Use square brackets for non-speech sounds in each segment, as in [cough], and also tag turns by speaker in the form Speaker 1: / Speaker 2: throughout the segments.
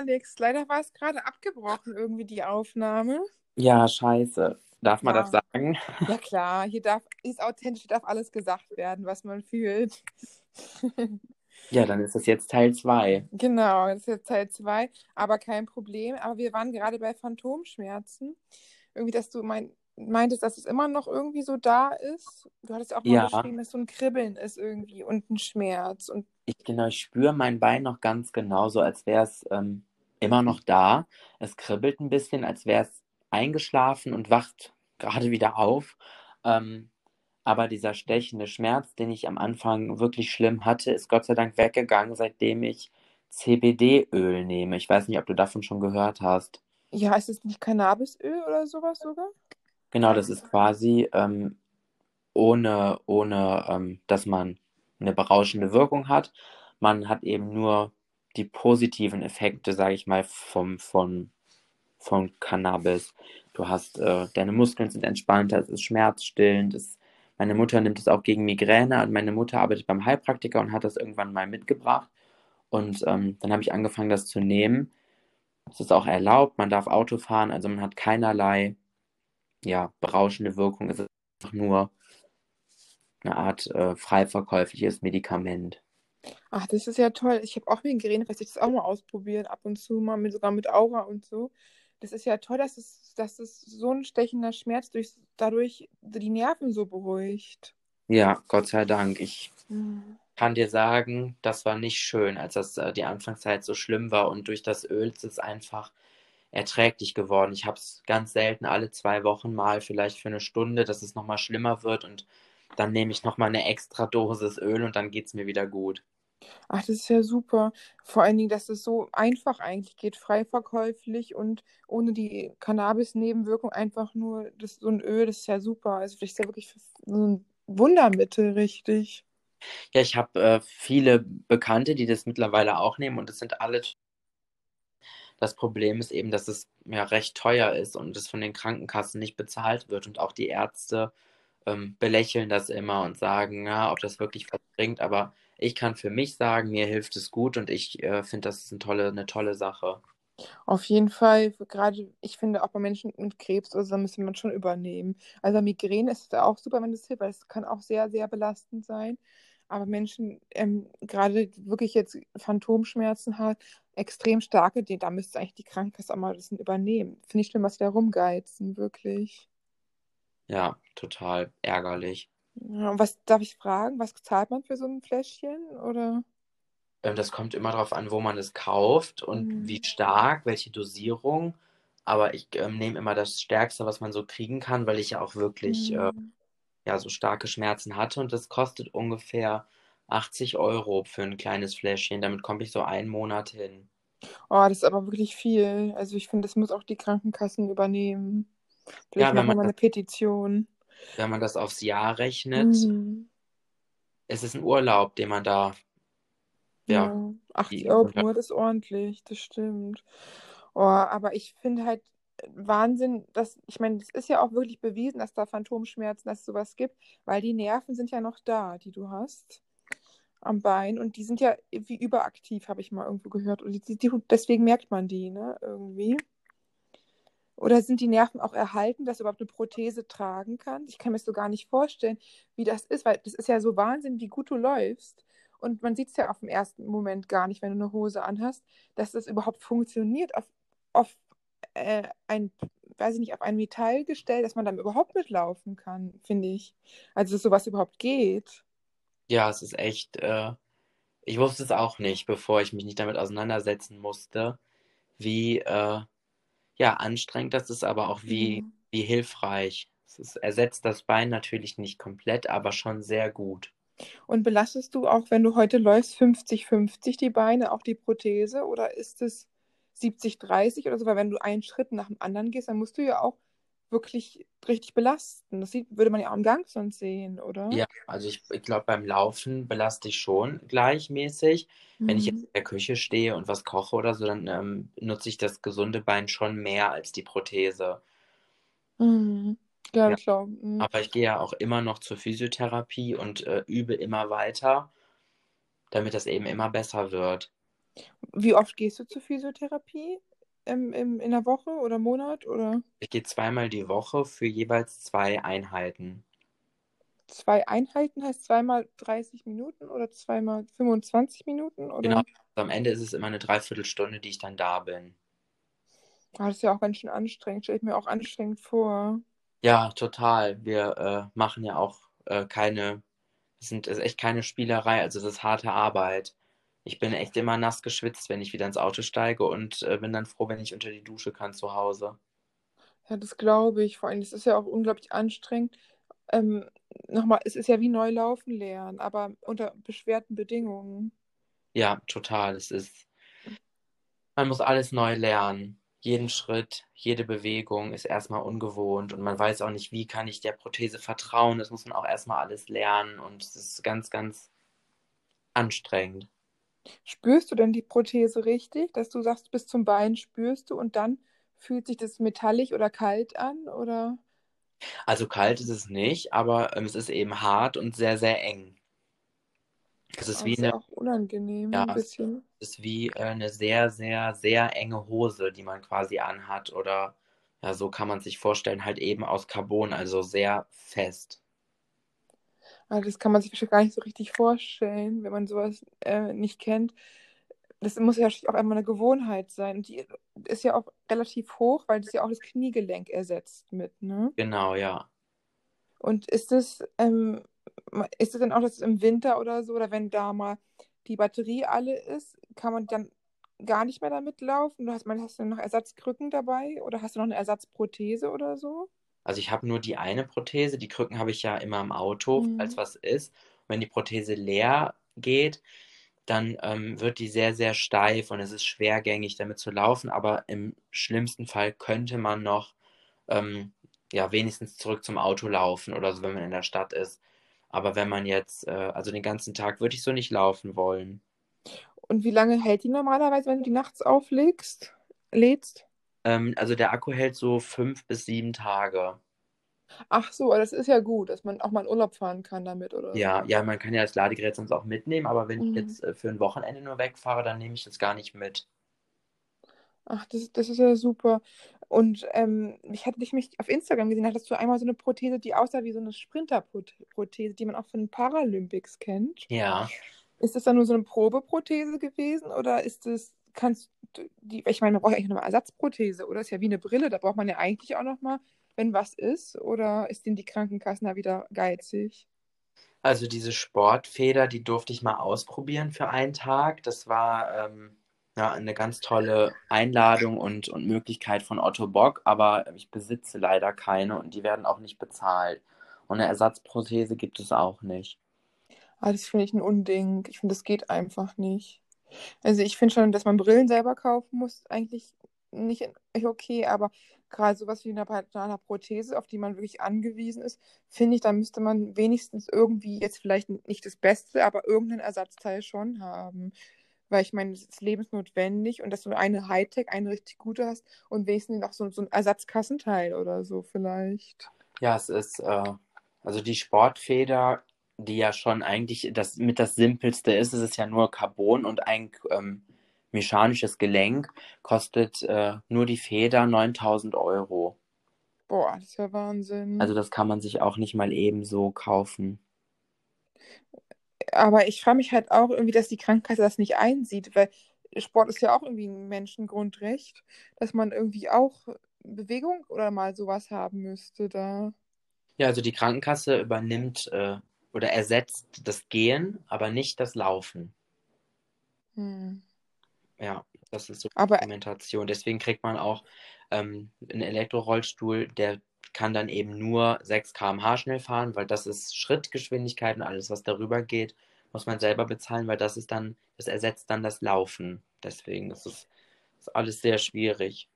Speaker 1: Alex. Leider war es gerade abgebrochen, irgendwie die Aufnahme.
Speaker 2: Ja, scheiße. Darf man
Speaker 1: Ja.
Speaker 2: das sagen?
Speaker 1: Ja klar, hier darf, ist authentisch, darf alles gesagt werden, was man fühlt. [laughs]
Speaker 2: Ja, dann ist das jetzt Teil 2.
Speaker 1: Genau, das ist jetzt Teil 2, aber kein Problem. Aber wir waren gerade bei Phantomschmerzen. Irgendwie, dass du mein, meintest, dass es immer noch irgendwie so da ist. Du hattest auch mal
Speaker 2: Ja.
Speaker 1: beschrieben, dass so ein Kribbeln ist irgendwie und ein Schmerz. Und
Speaker 2: Ich, genau, ich spüre mein Bein noch ganz genau, so als wäre es ähm, immer noch da. Es kribbelt ein bisschen, als wäre es eingeschlafen und wacht gerade wieder auf. Ähm, aber dieser stechende Schmerz, den ich am Anfang wirklich schlimm hatte, ist Gott sei Dank weggegangen, seitdem ich CBD-Öl nehme. Ich weiß nicht, ob du davon schon gehört hast.
Speaker 1: ja, ist es nicht Cannabisöl oder sowas sogar?
Speaker 2: Genau, das ist quasi ähm, ohne, ohne ähm, dass man eine berauschende Wirkung hat. Man hat eben nur die positiven Effekte, sage ich mal, vom, von, von Cannabis. Du hast, äh, deine Muskeln sind entspannter, es ist schmerzstillend. Es, meine Mutter nimmt es auch gegen Migräne und meine Mutter arbeitet beim Heilpraktiker und hat das irgendwann mal mitgebracht. Und ähm, dann habe ich angefangen, das zu nehmen. Es ist auch erlaubt, man darf Auto fahren, also man hat keinerlei ja, berauschende Wirkung. Es ist einfach nur eine Art äh, frei Medikament.
Speaker 1: Ach, das ist ja toll. Ich habe auch Migräne, vielleicht soll ich das auch mal ausprobieren, ab und zu mal, mit, sogar mit Aura und so. Das ist ja toll, dass es, dass es so ein stechender Schmerz durch, dadurch die Nerven so beruhigt.
Speaker 2: Ja, Gott sei Dank. Ich
Speaker 1: Mhm.
Speaker 2: kann dir sagen, das war nicht schön, als das äh, die Anfangszeit so schlimm war und durch das Öl ist es einfach erträglich geworden. Ich habe es ganz selten alle zwei Wochen mal, vielleicht für eine Stunde, dass es nochmal schlimmer wird und dann nehme ich nochmal eine extra Dosis Öl und dann geht es mir wieder gut.
Speaker 1: Ach, das ist ja super. Vor allen Dingen, dass es so einfach eigentlich geht, frei verkäuflich und ohne die Cannabis-Nebenwirkung einfach nur das, so ein Öl, das ist ja super. Also das ist ja wirklich so ein Wundermittel, richtig.
Speaker 2: Ja, ich habe äh, viele Bekannte, die das mittlerweile auch nehmen und es sind alle. Das Problem ist eben, dass es ja recht teuer ist und es von den Krankenkassen nicht bezahlt wird und auch die Ärzte ähm, belächeln das immer und sagen, ja, ob das wirklich was bringt. Aber ich kann für mich sagen, mir hilft es gut und ich äh, finde, das ist eine tolle, eine tolle Sache.
Speaker 1: Auf jeden Fall, gerade ich finde auch bei Menschen mit Krebs oder so, müsste man schon übernehmen. Also Migräne ist es auch super, wenn das hilft, weil es kann auch sehr, sehr belastend sein. Aber Menschen, ähm, gerade wirklich jetzt Phantomschmerzen haben, extrem starke, die, da müsste eigentlich die Krankenkasse auch mal das übernehmen. Finde ich schlimm, was die da rumgeizen, wirklich.
Speaker 2: Ja, total ärgerlich.
Speaker 1: Ja, und was darf ich fragen? Was zahlt man für so ein Fläschchen? Oder?
Speaker 2: Ähm, das kommt immer darauf an, wo man es kauft und
Speaker 1: Mhm.
Speaker 2: wie stark, welche Dosierung. Aber ich ähm, nehme immer das Stärkste, was man so kriegen kann, weil ich ja auch wirklich äh,
Speaker 1: Mhm.
Speaker 2: ja, so starke Schmerzen hatte. Und das kostet ungefähr 80 Euro für ein kleines Fläschchen. Damit komme ich so einen Monat hin.
Speaker 1: Oh, das ist aber wirklich viel. Also ich finde, das muss auch die Krankenkassen übernehmen. Vielleicht
Speaker 2: Ja, wenn
Speaker 1: machen wir
Speaker 2: man
Speaker 1: mal
Speaker 2: das,
Speaker 1: eine Petition.
Speaker 2: wenn man das aufs Jahr rechnet,
Speaker 1: Mhm.
Speaker 2: ist es ein Urlaub, den man da, ja,
Speaker 1: Ja, 80
Speaker 2: die,
Speaker 1: Euro pro ist ordentlich, das stimmt. Oh, aber ich finde halt Wahnsinn, dass, ich meine, es ist ja auch wirklich bewiesen, dass da Phantomschmerzen, dass es sowas gibt, weil die Nerven sind ja noch da, die du hast am Bein und die sind ja wie überaktiv, habe ich mal irgendwo gehört. Und die, die, deswegen merkt man die, ne, irgendwie. Oder sind die Nerven auch erhalten, dass du überhaupt eine Prothese tragen kannst? Ich kann mir das so gar nicht vorstellen, wie das ist, weil das ist ja so Wahnsinn, wie gut du läufst. Und man sieht es ja auf den ersten Moment gar nicht, wenn du eine Hose anhast, dass das überhaupt funktioniert auf, auf äh, ein, weiß ich nicht, auf ein Metallgestell, dass man dann überhaupt mitlaufen kann, finde ich. Also, dass sowas überhaupt geht.
Speaker 2: ja, es ist echt, äh, ich wusste es auch nicht, bevor ich mich nicht damit auseinandersetzen musste, wie, äh, ja, anstrengend das ist, aber auch wie,
Speaker 1: Ja.
Speaker 2: wie hilfreich. Es ist, ersetzt das Bein natürlich nicht komplett, aber schon sehr gut.
Speaker 1: Und belastest du auch, wenn du heute läufst, 50-50 die Beine, auch die Prothese? Oder ist es 70-30 oder so? Weil wenn du einen Schritt nach dem anderen gehst, dann musst du ja auch wirklich richtig belasten. Das sieht, würde man ja auch im Gang sonst sehen, oder?
Speaker 2: Ja, also ich, ich glaube, beim Laufen belaste ich schon gleichmäßig. Wenn ich jetzt
Speaker 1: Mhm.
Speaker 2: in der Küche stehe und was koche oder so, dann ähm, nutze ich das gesunde Bein schon mehr als die Prothese.
Speaker 1: Mhm. Ja,
Speaker 2: Ja,
Speaker 1: klar. Mhm.
Speaker 2: aber ich gehe ja auch immer noch zur Physiotherapie und äh, übe immer weiter, damit das eben immer besser wird.
Speaker 1: Wie oft gehst du zur Physiotherapie? Im, im, in der Woche oder Monat oder
Speaker 2: Ich gehe zweimal die Woche für jeweils zwei Einheiten.
Speaker 1: zwei Einheiten heißt zweimal 30 Minuten oder zweimal 25 Minuten oder?
Speaker 2: Genau. Am Ende ist es immer eine Dreiviertelstunde, die ich dann da bin.
Speaker 1: Ah, das ist ja auch ganz schön anstrengend. Stelle ich mir auch anstrengend vor.
Speaker 2: Ja, total. Wir äh, machen ja auch äh, keine, es sind, es ist echt keine Spielerei, also das ist harte Arbeit. Ich bin echt immer nass geschwitzt, wenn ich wieder ins Auto steige und äh, bin dann froh, wenn ich unter die Dusche kann zu Hause.
Speaker 1: Ja, das glaube ich. Vor allem, es ist ja auch unglaublich anstrengend. Ähm, nochmal, es ist ja wie Neulaufen lernen, aber unter beschwerten Bedingungen.
Speaker 2: Ja, total. Es ist, man muss alles neu lernen. Jeden Schritt, jede Bewegung ist erstmal ungewohnt und man weiß auch nicht, wie kann ich der Prothese vertrauen. Das muss man auch erstmal alles lernen und es ist ganz, ganz anstrengend.
Speaker 1: Spürst du denn die Prothese richtig, dass du sagst, bis zum Bein spürst du und dann fühlt sich das metallisch oder kalt an oder?
Speaker 2: Also kalt ist es nicht, aber ähm, es ist eben hart und sehr, sehr eng. Es ist wie
Speaker 1: ist
Speaker 2: eine,
Speaker 1: auch unangenehm
Speaker 2: ja,
Speaker 1: ein
Speaker 2: es
Speaker 1: bisschen.
Speaker 2: ist wie äh, eine sehr, sehr, sehr enge Hose, die man quasi anhat. Oder ja, so kann man sich vorstellen, halt eben aus Carbon, also sehr fest.
Speaker 1: Aber das kann man sich wahrscheinlich gar nicht so richtig vorstellen, wenn man sowas äh, nicht kennt. Das muss ja auch einmal eine Gewohnheit sein. Und die ist ja auch relativ hoch, weil das ja auch das Kniegelenk ersetzt mit, ne?
Speaker 2: Genau, ja.
Speaker 1: Und ist es, ähm, ist es dann auch, dass es im Winter oder so, oder wenn da mal die Batterie alle ist, kann man dann gar nicht mehr damit laufen? Du hast, man, hast du noch Ersatzkrücken dabei oder hast du noch eine Ersatzprothese oder so?
Speaker 2: Also ich habe nur die eine Prothese, die Krücken habe ich ja immer im Auto, falls
Speaker 1: Mhm.
Speaker 2: was ist. Und wenn die Prothese leer geht, dann ähm, wird die sehr, sehr steif und es ist schwergängig damit zu laufen, aber im schlimmsten Fall könnte man noch ähm, ja, wenigstens zurück zum Auto laufen oder so, wenn man in der Stadt ist. Aber wenn man jetzt, äh, also den ganzen Tag würde ich so nicht laufen wollen.
Speaker 1: Und wie lange hält die normalerweise, wenn du die nachts auflegst, lädst?
Speaker 2: Ähm, also der Akku hält so fünf bis sieben Tage.
Speaker 1: Ach so, das ist ja gut, dass man auch mal in Urlaub fahren kann damit oder
Speaker 2: Ja, ja, man kann ja das Ladegerät sonst auch mitnehmen, aber wenn ich
Speaker 1: Mhm.
Speaker 2: jetzt äh, für ein Wochenende nur wegfahre, dann nehme ich das gar nicht mit.
Speaker 1: Ach, das, das ist ja super. Und ähm, ich hatte dich mich auf Instagram gesehen, hattest du einmal so eine Prothese, die aussah wie so eine Sprinterprothese, die man auch von den Paralympics kennt.
Speaker 2: Ja,
Speaker 1: Ist das dann nur so eine Probeprothese gewesen oder ist das, kannst du die, ich meine, man braucht eigentlich noch mal Ersatzprothese, oder? Ist ja wie eine Brille, da braucht man ja eigentlich auch noch mal, wenn was ist, oder ist denn die Krankenkassen da wieder geizig?
Speaker 2: also diese Sportfeder, die durfte ich mal ausprobieren für einen Tag. Das war ähm, ja eine ganz tolle Einladung und, und Möglichkeit von Otto Bock, aber ich besitze leider keine und die werden auch nicht bezahlt. Und eine Ersatzprothese gibt es auch nicht.
Speaker 1: Ah, das finde ich ein Unding. Ich finde, das geht einfach nicht. Also ich finde schon, dass man Brillen selber kaufen muss, eigentlich nicht okay, aber gerade sowas wie eine, eine Prothese, auf die man wirklich angewiesen ist, finde ich, da müsste man wenigstens irgendwie jetzt vielleicht nicht das Beste, aber irgendeinen Ersatzteil schon haben. Weil ich meine, es ist lebensnotwendig und dass du eine Hightech, eine richtig gute hast und wenigstens noch so, so ein Ersatzkassenteil oder so vielleicht.
Speaker 2: Ja, es ist, äh, also die Sportfeder, die ja schon eigentlich das mit das Simpelste ist, es ist ja nur Carbon und ein ähm, mechanisches Gelenk, kostet äh, nur die Feder 9000 Euro.
Speaker 1: Boah, das ist ja Wahnsinn.
Speaker 2: Also das kann man sich auch nicht mal eben so kaufen.
Speaker 1: Aber ich frage mich halt auch irgendwie, dass die Krankenkasse das nicht einsieht, weil Sport ist ja auch irgendwie ein Menschengrundrecht, dass man irgendwie auch Bewegung oder mal sowas haben müsste da.
Speaker 2: Ja, also die Krankenkasse übernimmt äh, oder ersetzt das Gehen, aber nicht das Laufen.
Speaker 1: Hm.
Speaker 2: Ja, das ist so die
Speaker 1: Aber
Speaker 2: Argumentation. Deswegen kriegt man auch ähm, einen Elektrorollstuhl, der kann dann eben nur 6 km/h schnell fahren, weil das ist Schrittgeschwindigkeit und alles, was darüber geht, muss man selber bezahlen, weil das ist dann, das ersetzt dann das Laufen. Deswegen ist es ist alles sehr schwierig.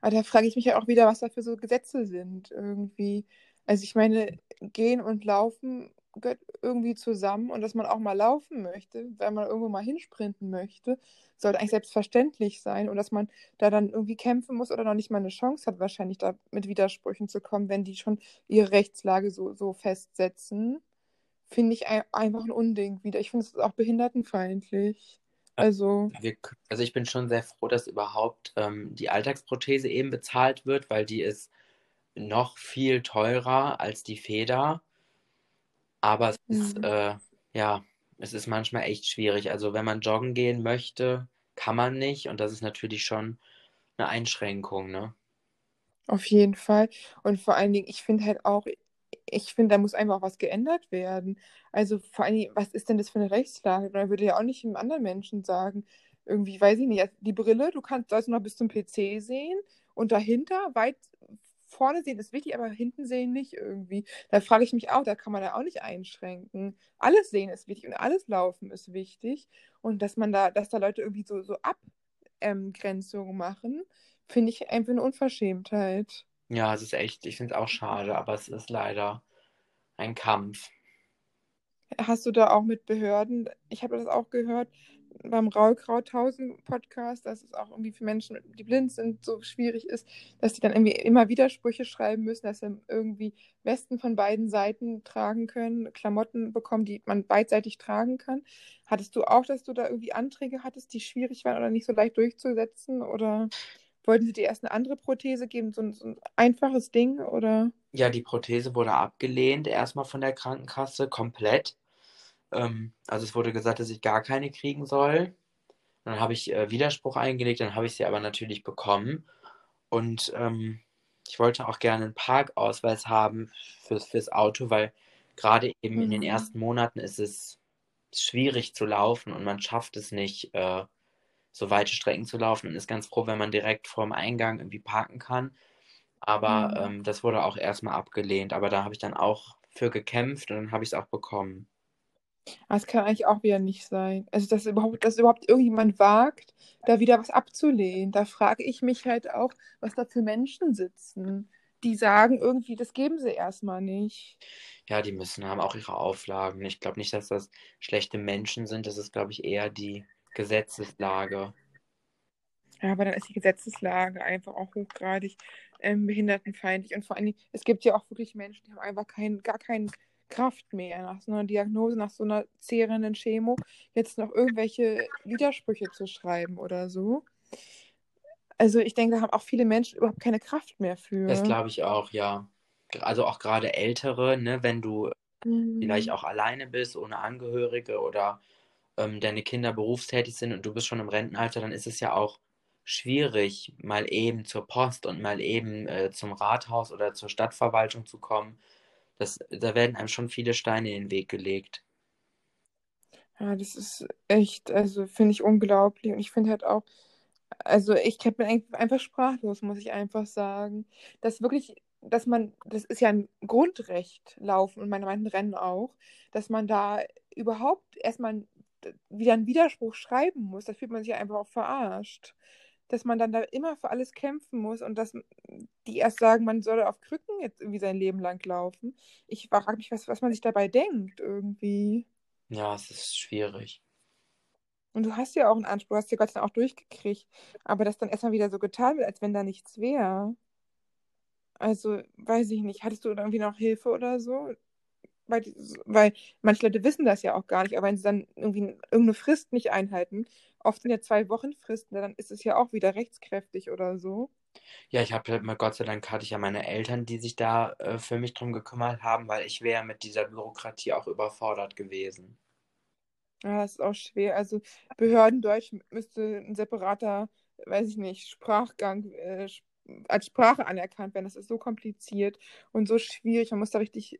Speaker 1: Aber da frage ich mich ja auch wieder, was da für so Gesetze sind irgendwie. Also ich meine, gehen und laufen gehört irgendwie zusammen und dass man auch mal laufen möchte, wenn man irgendwo mal hinsprinten möchte, sollte eigentlich selbstverständlich sein und dass man da dann irgendwie kämpfen muss oder noch nicht mal eine Chance hat, wahrscheinlich da mit Widersprüchen zu kommen, wenn die schon ihre Rechtslage so, so festsetzen, finde ich ein, einfach ein Unding wieder. Ich finde es auch behindertenfeindlich. Also,
Speaker 2: Wir, also ich bin schon sehr froh, dass überhaupt ähm, die Alltagsprothese eben bezahlt wird, weil die ist noch viel teurer als die Feder. Aber es ist,
Speaker 1: hm,
Speaker 2: äh, ja, es ist manchmal echt schwierig. Also wenn man joggen gehen möchte, kann man nicht. Und das ist natürlich schon eine Einschränkung, ne?
Speaker 1: auf jeden Fall. Und vor allen Dingen, ich finde halt auch, ich finde, da muss einfach auch was geändert werden. Also vor allen Dingen, was ist denn das für eine Rechtslage? Man würde ja auch nicht einem anderen Menschen sagen, irgendwie, weiß ich nicht, also die Brille, du kannst also noch bis zum PC sehen und dahinter, weit vorne sehen ist wichtig, aber hinten sehen nicht irgendwie. Da frage ich mich auch, da kann man ja auch nicht einschränken. Alles sehen ist wichtig und alles laufen ist wichtig. Und dass man da, dass da Leute irgendwie so, so Abgrenzungen machen, finde ich einfach eine Unverschämtheit.
Speaker 2: Ja, es ist echt, ich finde es auch schade, aber es ist leider ein Kampf.
Speaker 1: Hast du da auch mit Behörden, ich habe das auch gehört beim Raul Krauthausen Podcast, dass es auch irgendwie für Menschen, die blind sind, so schwierig ist, dass die dann irgendwie immer Widersprüche schreiben müssen, dass sie irgendwie Westen von beiden Seiten tragen können, Klamotten bekommen, die man beidseitig tragen kann. Hattest du auch, dass du da irgendwie Anträge hattest, die schwierig waren oder nicht so leicht durchzusetzen? Oder wollten sie dir erst eine andere Prothese geben, so ein, so ein einfaches Ding? Oder?
Speaker 2: Ja, die Prothese wurde abgelehnt, erstmal von der Krankenkasse, komplett. Ähm, also es wurde gesagt, dass ich gar keine kriegen soll. Dann habe ich äh, Widerspruch eingelegt, dann habe ich sie aber natürlich bekommen. Und ähm, ich wollte auch gerne einen Parkausweis haben fürs, fürs Auto, weil gerade eben in den
Speaker 1: Mhm.
Speaker 2: ersten Monaten ist es schwierig zu laufen und man schafft es nicht, äh, so weite Strecken zu laufen und ist ganz froh, wenn man direkt vorm Eingang irgendwie parken kann. Aber
Speaker 1: Mhm.
Speaker 2: ähm, das wurde auch erstmal abgelehnt. Aber da habe ich dann auch für gekämpft und dann habe ich es auch bekommen.
Speaker 1: Aber es kann eigentlich auch wieder nicht sein. Also, dass überhaupt, dass überhaupt irgendjemand wagt, da wieder was abzulehnen. Da frage ich mich halt auch, was da für Menschen sitzen, die sagen irgendwie, das geben sie erstmal nicht.
Speaker 2: Ja, die müssen haben auch ihre Auflagen. Ich glaube nicht, dass das schlechte Menschen sind. Das ist, glaube ich, eher die Gesetzeslage.
Speaker 1: Ja, aber dann ist die Gesetzeslage einfach auch hochgradig ähm, behindertenfeindlich. Und vor allen Dingen, es gibt ja auch wirklich Menschen, die haben einfach kein, gar keine Kraft mehr nach so einer Diagnose, nach so einer zehrenden Chemo, jetzt noch irgendwelche Widersprüche zu schreiben oder so. Also ich denke, da haben auch viele Menschen überhaupt keine Kraft mehr
Speaker 2: Das
Speaker 1: für.
Speaker 2: glaube ich auch, ja. Also auch gerade Ältere, ne, wenn du vielleicht
Speaker 1: Mhm.
Speaker 2: auch alleine bist, ohne Angehörige oder ähm, deine Kinder berufstätig sind und du bist schon im Rentenalter, dann ist es ja auch schwierig, mal eben zur Post und mal eben äh, zum Rathaus oder zur Stadtverwaltung zu kommen. Das, da werden einem schon viele Steine in den Weg gelegt.
Speaker 1: Ja, das ist echt, also finde ich unglaublich. Und ich finde halt auch, also ich bin einfach sprachlos, muss ich einfach sagen. Dass wirklich, dass man, das ist ja ein Grundrecht, Laufen und meine meinten Rennen auch, dass man da überhaupt erstmal wieder einen Widerspruch schreiben muss. Da fühlt man sich einfach auch verarscht. Dass man dann da immer für alles kämpfen muss und dass die erst sagen, man soll auf Krücken jetzt irgendwie sein Leben lang laufen. Ich frage mich, was, was man sich dabei denkt irgendwie.
Speaker 2: Ja, es ist schwierig.
Speaker 1: Und du hast ja auch einen Anspruch, hast ja Gott sei Dank auch durchgekriegt. Aber dass dann erstmal wieder so getan wird, als wenn da nichts wäre. Also, weiß ich nicht. Hattest du irgendwie noch Hilfe oder so? Weil, weil manche Leute wissen das ja auch gar nicht, aber wenn sie dann irgendwie irgendeine Frist nicht einhalten, oft sind ja zwei Wochen Fristen, dann ist es ja auch wieder rechtskräftig oder so.
Speaker 2: Ja, ich habe mal, Gott sei Dank hatte ich ja meine Eltern, die sich da äh, für mich drum gekümmert haben, weil ich wäre mit dieser Bürokratie auch überfordert gewesen.
Speaker 1: Ja, das ist auch schwer. Also Behördendeutsch müsste ein separater, weiß ich nicht, Sprachgang äh, als Sprache anerkannt werden. Das ist so kompliziert und so schwierig. Man muss da richtig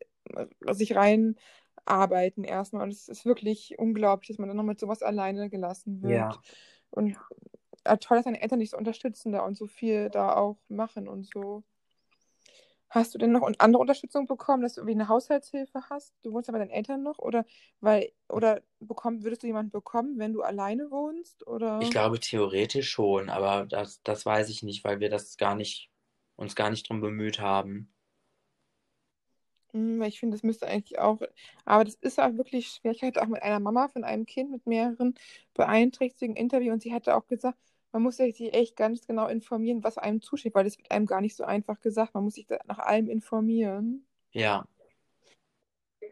Speaker 1: sich reinarbeiten erstmal. Und es ist wirklich unglaublich, dass man dann noch mit sowas alleine gelassen wird.
Speaker 2: Ja.
Speaker 1: Und äh, toll, dass deine Eltern dich so unterstützen da und so viel da auch machen und so. Hast du denn noch andere Unterstützung bekommen, dass du irgendwie eine Haushaltshilfe hast? Du wohnst ja bei deinen Eltern noch oder weil oder bekommen, würdest du jemanden bekommen, wenn du alleine wohnst
Speaker 2: Ich
Speaker 1: oder?
Speaker 2: glaube theoretisch schon, aber das, das weiß ich nicht, weil wir das gar nicht, uns gar nicht drum bemüht haben.
Speaker 1: Hm, weil ich finde, das müsste eigentlich auch, aber das ist auch wirklich schwer. Ich hatte auch mit einer Mama von einem Kind mit mehreren beeinträchtigungen Interview und sie hatte auch gesagt, man muss sich echt ganz genau informieren, was einem zusteht, weil das wird einem gar nicht so einfach gesagt. Man muss sich nach allem informieren.
Speaker 2: Ja,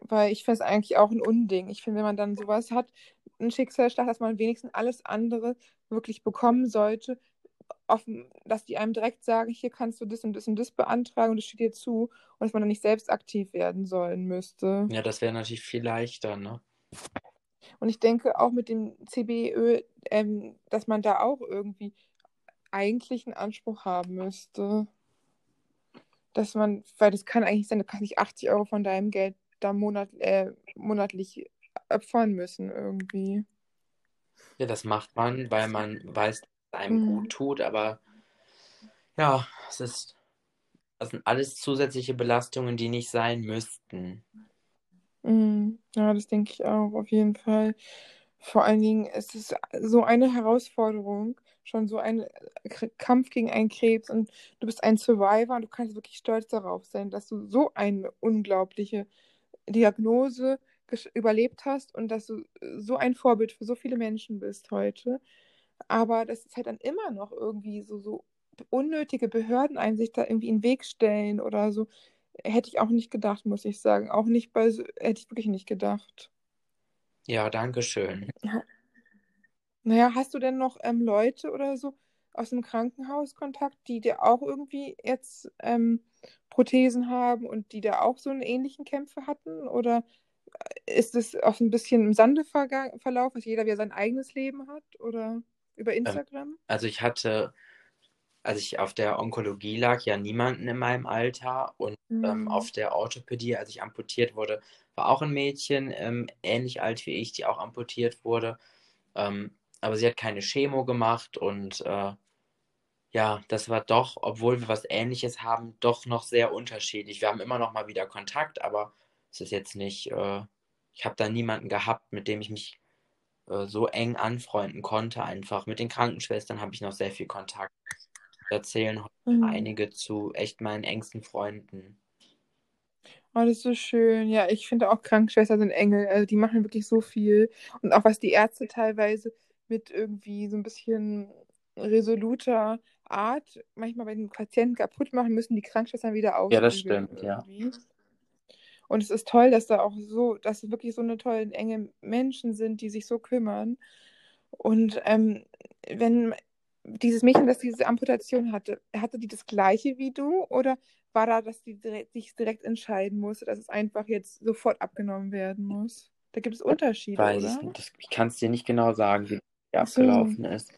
Speaker 1: Weil ich finde es eigentlich auch ein Unding. Ich finde, wenn man dann sowas hat, ein Schicksalsschlag, dass man wenigstens alles andere wirklich bekommen sollte, offen, dass die einem direkt sagen, hier kannst du das und das und das beantragen und das steht dir zu und dass man dann nicht selbst aktiv werden sollen müsste.
Speaker 2: Ja, das wäre natürlich viel leichter, ne?
Speaker 1: Und ich denke auch mit dem CBÖ, ähm, dass man da auch irgendwie eigentlich einen Anspruch haben müsste. Dass man, weil das kann eigentlich sein, du kannst nicht 80 Euro von deinem Geld da monat, äh, monatlich opfern müssen irgendwie.
Speaker 2: Ja, das macht man, weil man weiß, einem mhm. gut tut, aber ja, es ist, das sind alles zusätzliche Belastungen, die nicht sein müssten.
Speaker 1: Mhm. Ja, das denke ich auch, auf jeden Fall. Vor allen Dingen, es ist so eine Herausforderung, schon so ein Kampf gegen einen Krebs und du bist ein Survivor und du kannst wirklich stolz darauf sein, dass du so eine unglaubliche Diagnose überlebt hast und dass du so ein Vorbild für so viele Menschen bist heute. Aber das ist halt dann immer noch irgendwie so, so unnötige Behörden einem sich da irgendwie in den Weg stellen oder so. Hätte ich auch nicht gedacht, muss ich sagen. Auch nicht bei, hätte ich wirklich nicht gedacht.
Speaker 2: Ja, danke schön.
Speaker 1: Naja, hast du denn noch ähm, Leute oder so aus dem Krankenhaus Kontakt, die dir auch irgendwie jetzt ähm, Prothesen haben und die da auch so einen ähnlichen Kämpfe hatten? Oder ist es auch ein bisschen im Sande verlaufen, dass jeder wieder sein eigenes Leben hat? Oder über ähm, Instagram?
Speaker 2: Also ich hatte, als ich auf der Onkologie lag, ja niemanden in meinem Alter und mhm. ähm, auf der Orthopädie, als ich amputiert wurde, war auch ein Mädchen, ähm, ähnlich alt wie ich, die auch amputiert wurde. Ähm, aber sie hat keine Chemo gemacht und äh, ja, das war doch, obwohl wir was Ähnliches haben, doch noch sehr unterschiedlich. Wir haben immer noch mal wieder Kontakt, aber es ist jetzt nicht, äh, ich habe da niemanden gehabt, mit dem ich mich äh, so eng anfreunden konnte. Einfach mit den Krankenschwestern habe ich noch sehr viel Kontakt. Erzählen mhm. einige zu echt meinen engsten Freunden.
Speaker 1: Oh, das ist so schön. Ja, ich finde auch Krankenschwestern sind Engel. Also die machen wirklich so viel. Und auch was die Ärzte teilweise mit irgendwie so ein bisschen resoluter Art manchmal bei den Patienten kaputt machen, müssen die Krankenschwestern wieder
Speaker 2: aufstehen. Ja, das stimmt, irgendwie. ja.
Speaker 1: Und es ist toll, dass da auch so, dass wirklich so eine tolle, enge Menschen sind, die sich so kümmern. Und ähm, wenn dieses Mädchen, das diese Amputation hatte, hatte die das gleiche wie du oder war da, dass die direkt, sich direkt entscheiden musste, dass es einfach jetzt sofort abgenommen werden muss? Da gibt es Unterschiede, Weiß oder?
Speaker 2: Ich, ich kann es dir nicht genau sagen, wie abgelaufen so. ist.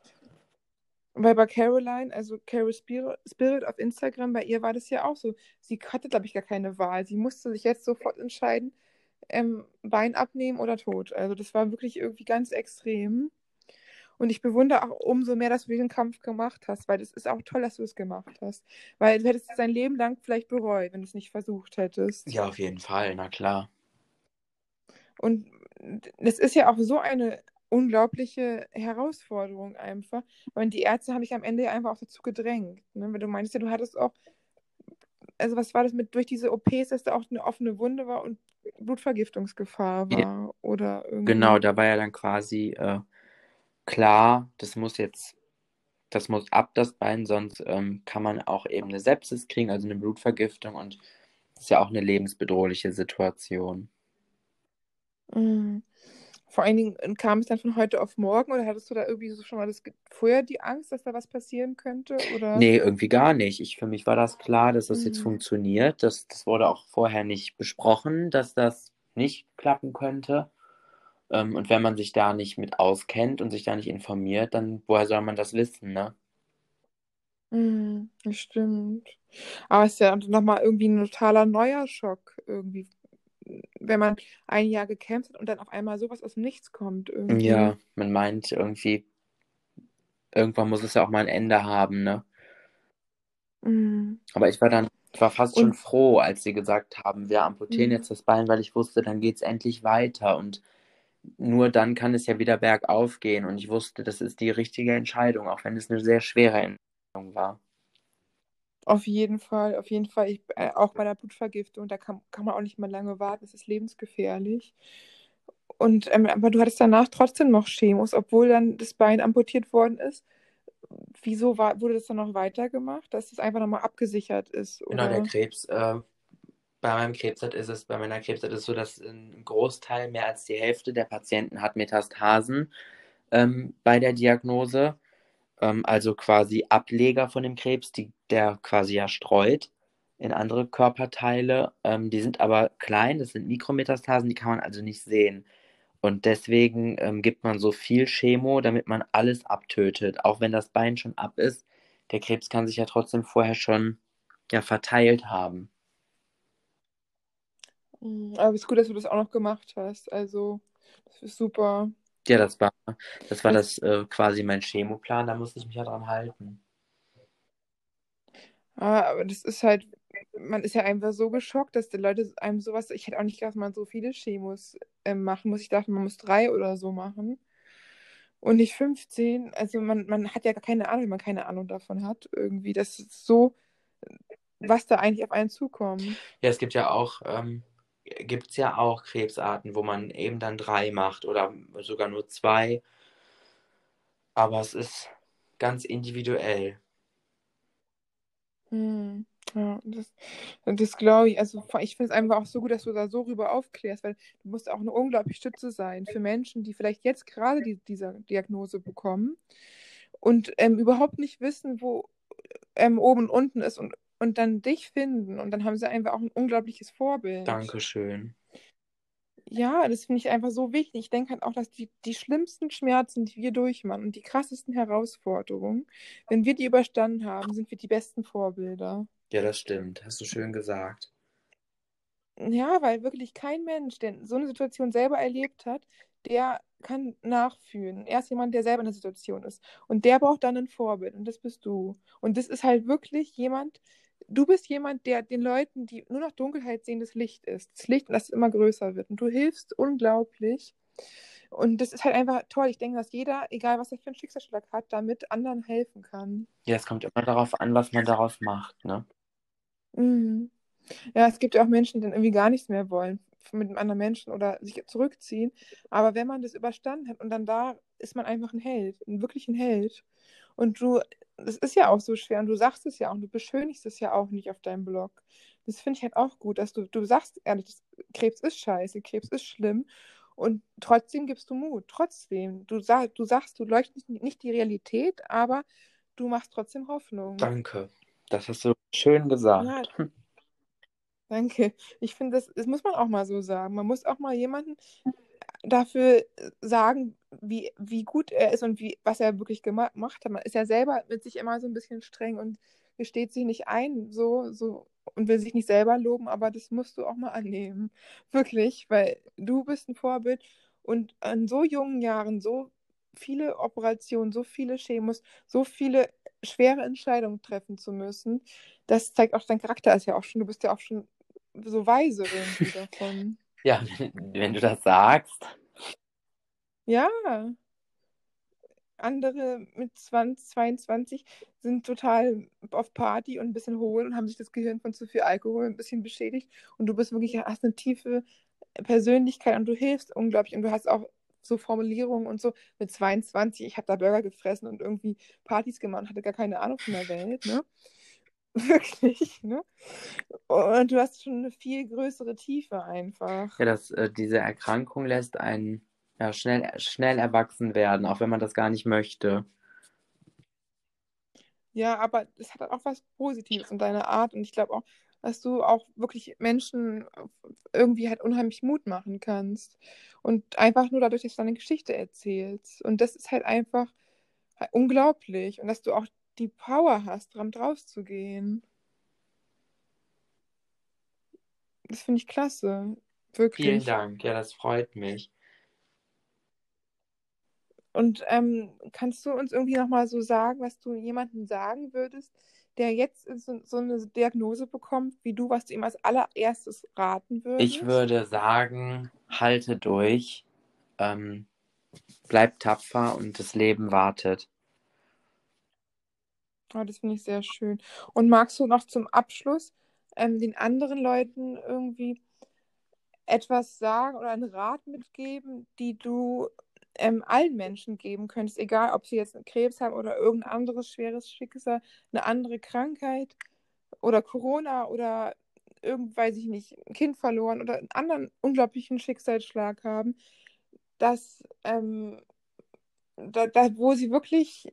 Speaker 1: Weil bei Caroline, also Carol Spirit auf Instagram, bei ihr war das ja auch so. Sie hatte, glaube ich, gar keine Wahl. Sie musste sich jetzt sofort entscheiden, ähm, Bein abnehmen oder tot. Also das war wirklich irgendwie ganz extrem. Und ich bewundere auch umso mehr, dass du diesen Kampf gemacht hast, weil es ist auch toll, dass du es gemacht hast. Weil du hättest es dein Leben lang vielleicht bereut, wenn du es nicht versucht hättest.
Speaker 2: Ja, auf jeden Fall, na klar.
Speaker 1: Und es ist ja auch so eine unglaubliche Herausforderung einfach. Und die Ärzte haben dich am Ende einfach auch dazu gedrängt. Ne? Weil du meinst ja, du hattest auch, also was war das mit durch diese OPs, dass da auch eine offene Wunde war und Blutvergiftungsgefahr war ja. oder
Speaker 2: irgendwie. Genau, da war ja dann quasi äh, klar, das muss jetzt, das muss ab das Bein, sonst ähm, kann man auch eben eine Sepsis kriegen, also eine Blutvergiftung und das ist ja auch eine lebensbedrohliche Situation.
Speaker 1: Mhm. Vor allen Dingen äh, kam es dann von heute auf morgen oder hattest du da irgendwie so schon mal das, vorher die Angst, dass da was passieren könnte? Oder?
Speaker 2: Nee, irgendwie gar nicht. Ich, für mich war das klar, dass das mhm. jetzt funktioniert. Das, das wurde auch vorher nicht besprochen, dass das nicht klappen könnte. Ähm, und wenn man sich da nicht mit auskennt und sich da nicht informiert, dann woher soll man das wissen, ne?
Speaker 1: Mhm, stimmt. Aber es ist ja nochmal irgendwie ein totaler neuer Schock irgendwie wenn man ein Jahr gekämpft hat und dann auf einmal sowas aus dem Nichts kommt.
Speaker 2: Irgendwie. Ja, man meint irgendwie, irgendwann muss es ja auch mal ein Ende haben, ne? Mhm. Aber ich war dann, ich war fast und, schon froh, als sie gesagt haben, wir amputieren mhm. jetzt das Bein, weil ich wusste, dann geht es endlich weiter und nur dann kann es ja wieder bergauf gehen und ich wusste, das ist die richtige Entscheidung, auch wenn es eine sehr schwere Entscheidung war.
Speaker 1: Auf jeden Fall, auf jeden Fall. Ich, äh, auch bei der Blutvergiftung, da kann, kann man auch nicht mal lange warten, es ist lebensgefährlich. Und ähm, aber du hattest danach trotzdem noch Chemos, obwohl dann das Bein amputiert worden ist. Wieso war, wurde das dann noch weitergemacht, dass es einfach nochmal abgesichert ist?
Speaker 2: Oder? Genau, der Krebs äh, bei meinem Krebsart ist es, bei meiner Krebsart ist es so, dass ein Großteil, mehr als die Hälfte der Patienten hat Metastasen ähm, bei der Diagnose. Ähm, also quasi Ableger von dem Krebs, die, der quasi ja streut in andere Körperteile. Ähm, die sind aber klein, das sind Mikrometastasen, die kann man also nicht sehen. Und deswegen ähm, gibt man so viel Chemo, damit man alles abtötet. Auch wenn das Bein schon ab ist, der Krebs kann sich ja trotzdem vorher schon ja, verteilt haben.
Speaker 1: Mhm, aber es ist gut, dass du das auch noch gemacht hast. Also, das ist super.
Speaker 2: Ja, das war, das war das, äh, quasi mein Chemoplan, da musste ich mich ja dran halten.
Speaker 1: Ah, aber das ist halt, man ist ja einfach so geschockt, dass die Leute einem sowas, ich hätte auch nicht gedacht, dass man so viele Chemos äh, machen muss. Ich dachte, man muss drei oder so machen. Und nicht 15. Also man, man hat ja gar keine Ahnung, wenn man keine Ahnung davon hat. Irgendwie, das ist so, was da eigentlich auf einen zukommt.
Speaker 2: Ja, es gibt ja auch, ähm, gibt es ja auch Krebsarten, wo man eben dann drei macht oder sogar nur zwei. Aber es ist ganz individuell.
Speaker 1: Hm. Ja, das, das glaube ich. Also ich finde es einfach auch so gut, dass du da so rüber aufklärst, weil du musst auch eine unglaubliche Stütze sein für Menschen, die vielleicht jetzt gerade die, diese Diagnose bekommen und ähm, überhaupt nicht wissen, wo ähm, oben und unten ist und, und dann dich finden. Und dann haben sie einfach auch ein unglaubliches Vorbild.
Speaker 2: Dankeschön.
Speaker 1: Ja, das finde ich einfach so wichtig. Ich denke halt auch, dass die, die schlimmsten Schmerzen, die wir durchmachen und die krassesten Herausforderungen, wenn wir die überstanden haben, sind wir die besten Vorbilder.
Speaker 2: Ja, das stimmt. Hast du schön gesagt.
Speaker 1: Ja, weil wirklich kein Mensch, der so eine Situation selber erlebt hat, der kann nachfühlen. Er ist jemand, der selber in der Situation ist. Und der braucht dann ein Vorbild. Und das bist du. Und das ist halt wirklich jemand, du bist jemand, der den Leuten, die nur noch Dunkelheit sehen, das Licht ist. Das Licht, das immer größer wird. Und du hilfst unglaublich. Und das ist halt einfach toll. Ich denke, dass jeder, egal was er für einen Schicksalsschlag hat, damit anderen helfen kann.
Speaker 2: Ja, es kommt immer darauf an, was man daraus macht, ne?
Speaker 1: Mhm. Ja, es gibt ja auch Menschen, die dann irgendwie gar nichts mehr wollen mit einem anderen Menschen oder sich zurückziehen. Aber wenn man das überstanden hat und dann da ist man einfach ein Held, ein wirklich ein Held. Und du, das ist ja auch so schwer und du sagst es ja auch, du beschönigst es ja auch nicht auf deinem Blog. Das finde ich halt auch gut, dass du, du sagst ehrlich, Krebs ist scheiße, Krebs ist schlimm und trotzdem gibst du Mut, trotzdem. Du, sag, du sagst, du leuchtest nicht die Realität, aber du machst trotzdem Hoffnung.
Speaker 2: Danke, das hast du schön gesagt. Ja, [laughs]
Speaker 1: danke. Ich finde, das, das muss man auch mal so sagen. Man muss auch mal jemanden dafür sagen, wie, wie gut er ist und wie, was er wirklich gemacht hat. Man ist ja selber mit sich immer so ein bisschen streng und gesteht sich nicht ein, so, so und will sich nicht selber loben, aber das musst du auch mal annehmen. [laughs] Wirklich, weil du bist ein Vorbild und in so jungen Jahren so viele Operationen, so viele Chemos, so viele schwere Entscheidungen treffen zu müssen, das zeigt auch dein Charakter ist ja auch schon, du bist ja auch schon so weise [laughs] irgendwie davon.
Speaker 2: Ja, wenn du das sagst.
Speaker 1: Ja. Andere mit 20, 22 sind total auf Party und ein bisschen hohl und haben sich das Gehirn von zu viel Alkohol ein bisschen beschädigt. Und du bist wirklich, hast eine tiefe Persönlichkeit und du hilfst unglaublich. Und du hast auch so Formulierungen und so mit 22, ich habe da Burger gefressen und irgendwie Partys gemacht und hatte gar keine Ahnung von der Welt, ne? [laughs] Wirklich, ne? Und du hast schon eine viel größere Tiefe einfach.
Speaker 2: Ja, das, äh, diese Erkrankung lässt einen ja, schnell, schnell erwachsen werden, auch wenn man das gar nicht möchte.
Speaker 1: Ja, aber es hat auch was Positives in deiner Art und ich glaube auch, dass du auch wirklich Menschen irgendwie halt unheimlich Mut machen kannst und einfach nur dadurch, dass du deine Geschichte erzählst und das ist halt einfach halt unglaublich und dass du auch die Power hast, dran zu gehen. Das finde ich klasse. Wirklich.
Speaker 2: Vielen Dank, ja, das freut mich.
Speaker 1: Und ähm, kannst du uns irgendwie nochmal so sagen, was du jemandem sagen würdest, der jetzt so, so, eine Diagnose bekommt, wie du, was du ihm als allererstes raten würdest?
Speaker 2: Ich würde sagen, halte durch, ähm, bleib tapfer und das Leben wartet.
Speaker 1: Oh, das finde ich sehr schön. Und magst du noch zum Abschluss ähm, den anderen Leuten irgendwie etwas sagen oder einen Rat mitgeben, die du ähm, allen Menschen geben könntest, egal ob sie jetzt Krebs haben oder irgendein anderes schweres Schicksal, eine andere Krankheit oder Corona oder irgend, weiß ich nicht, ein Kind verloren oder einen anderen unglaublichen Schicksalsschlag haben, dass ähm, da, da, wo sie wirklich,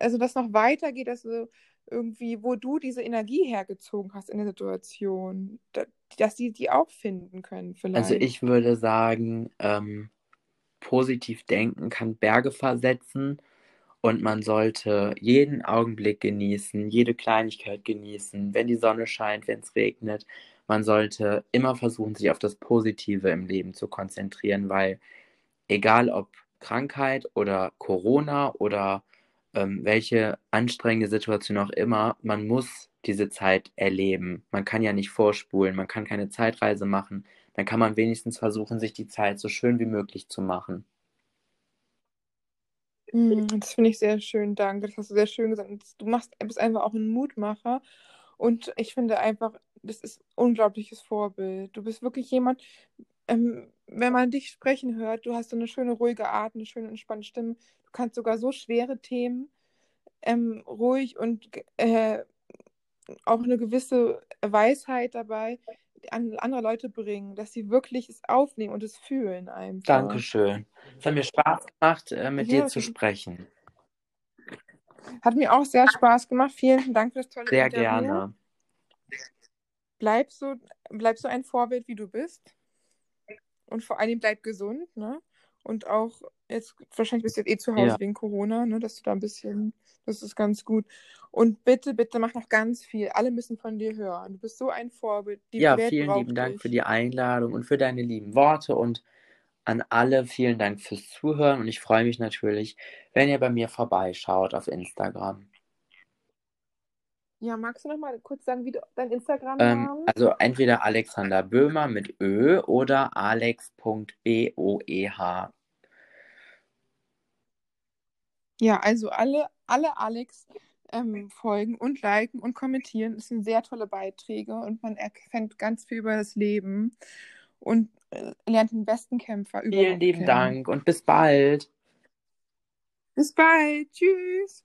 Speaker 1: also das noch weitergeht, dass so irgendwie, wo du diese Energie hergezogen hast in der Situation, da, dass sie die auch finden können
Speaker 2: Also
Speaker 1: vielleicht.
Speaker 2: ich würde sagen, ähm, positiv denken kann Berge versetzen und man sollte jeden Augenblick genießen, jede Kleinigkeit genießen, wenn die Sonne scheint, wenn es regnet. Man sollte immer versuchen, sich auf das Positive im Leben zu konzentrieren, weil egal ob Krankheit oder Corona oder ähm, welche anstrengende Situation auch immer, man muss diese Zeit erleben. Man kann ja nicht vorspulen, man kann keine Zeitreise machen. Dann kann man wenigstens versuchen, sich die Zeit so schön wie möglich zu machen.
Speaker 1: Mm, Das finde ich sehr schön, danke. Das hast du sehr schön gesagt. Du machst, bist einfach auch ein Mutmacher. Und ich finde einfach, das ist ein unglaubliches Vorbild. Du bist wirklich jemand, ähm, wenn man dich sprechen hört, du hast so eine schöne, ruhige Art, eine schöne, entspannte Stimme. Du kannst sogar so schwere Themen ähm, ruhig und äh, auch eine gewisse Weisheit dabei an andere Leute bringen, dass sie wirklich es aufnehmen und es fühlen einfach.
Speaker 2: Dankeschön. Es hat mir Spaß gemacht, äh, mit
Speaker 1: Ja,
Speaker 2: dir zu sprechen.
Speaker 1: Hat mir auch sehr Spaß gemacht. Vielen Dank für das tolle
Speaker 2: Sehr
Speaker 1: Interview.
Speaker 2: gerne.
Speaker 1: Bleib so, bleib so ein Vorbild, wie du bist. Und vor allem bleib gesund, ne? Und auch jetzt, wahrscheinlich bist du jetzt eh zu Hause
Speaker 2: Ja.
Speaker 1: wegen Corona, ne? Dass du da ein bisschen, das ist ganz gut. Und bitte, bitte mach noch ganz viel. Alle müssen von dir hören. Du bist so ein Vorbild. Die
Speaker 2: Ja,
Speaker 1: Welt
Speaker 2: vielen lieben Dank
Speaker 1: dich.
Speaker 2: für die Einladung und für deine lieben Worte und an alle vielen Dank fürs Zuhören und ich freue mich natürlich, wenn ihr bei mir vorbeischaut auf Instagram.
Speaker 1: Ja, magst du noch mal kurz sagen, wie du dein
Speaker 2: Ähm,
Speaker 1: Instagram-Namen?
Speaker 2: also entweder Alexander Böhmer mit Ö oder alex.boeh.
Speaker 1: Ja, also alle, alle Alex ähm, folgen und liken und kommentieren. Das sind sehr tolle Beiträge und man erfährt ganz viel über das Leben und äh, lernt den besten Kämpfer
Speaker 2: Vielen
Speaker 1: überhaupt
Speaker 2: lieben. Dank und bis bald.
Speaker 1: Bis bald. Tschüss.